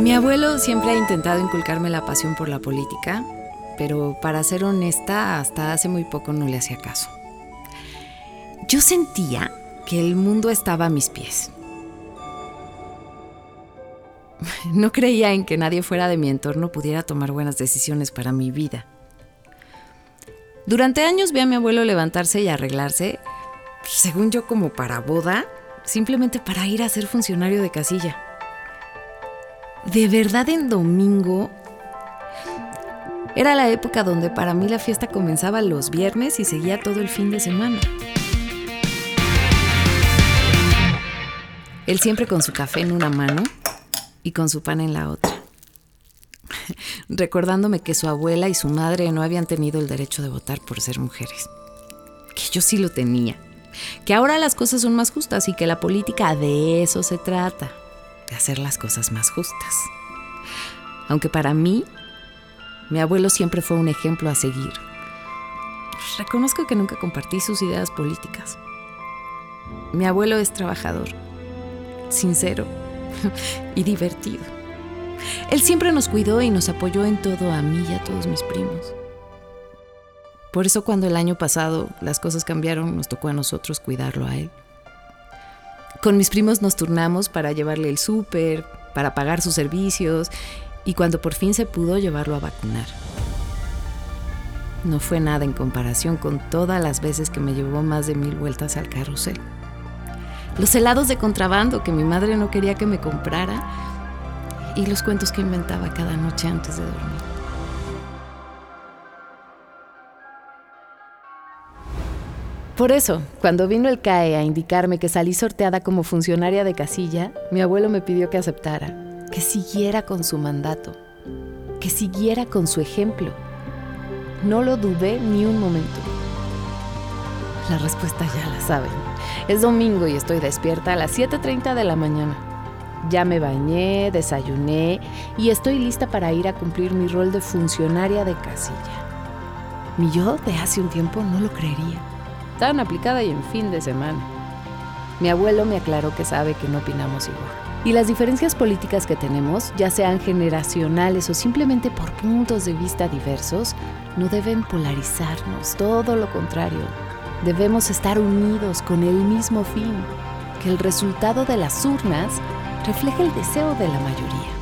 Mi abuelo siempre ha intentado inculcarme la pasión por la política, pero para ser honesta, hasta hace muy poco no le hacía caso. Yo sentía que el mundo estaba a mis pies. No creía en que nadie fuera de mi entorno pudiera tomar buenas decisiones para mi vida. Durante años vi a mi abuelo levantarse y arreglarse, según yo como para boda, simplemente para ir a ser funcionario de casilla. De verdad en domingo era la época donde para mí la fiesta comenzaba los viernes y seguía todo el fin de semana. Él siempre con su café en una mano y con su pan en la otra. Recordándome que su abuela y su madre no habían tenido el derecho de votar por ser mujeres. Que yo sí lo tenía. Que ahora las cosas son más justas y que la política de eso se trata. De hacer las cosas más justas. Aunque para mí, mi abuelo siempre fue un ejemplo a seguir. Reconozco que nunca compartí sus ideas políticas. Mi abuelo es trabajador sincero y divertido. Él siempre nos cuidó y nos apoyó en todo a mí y a todos mis primos. Por eso cuando el año pasado las cosas cambiaron, nos tocó a nosotros cuidarlo a él. Con mis primos nos turnamos para llevarle el súper, para pagar sus servicios y cuando por fin se pudo llevarlo a vacunar. No fue nada en comparación con todas las veces que me llevó más de mil vueltas al carrusel los helados de contrabando que mi madre no quería que me comprara y los cuentos que inventaba cada noche antes de dormir. Por eso, cuando vino el CAE a indicarme que salí sorteada como funcionaria de casilla, mi abuelo me pidió que aceptara, que siguiera con su mandato, que siguiera con su ejemplo. No lo dudé ni un momento. La respuesta ya la saben. Es domingo y estoy despierta a las 7.30 de la mañana. Ya me bañé, desayuné y estoy lista para ir a cumplir mi rol de funcionaria de casilla. Mi yo de hace un tiempo no lo creería. Tan aplicada y en fin de semana. Mi abuelo me aclaró que sabe que no opinamos igual. Y las diferencias políticas que tenemos, ya sean generacionales o simplemente por puntos de vista diversos, no deben polarizarnos, todo lo contrario, Debemos estar unidos con el mismo fin, que el resultado de las urnas refleje el deseo de la mayoría.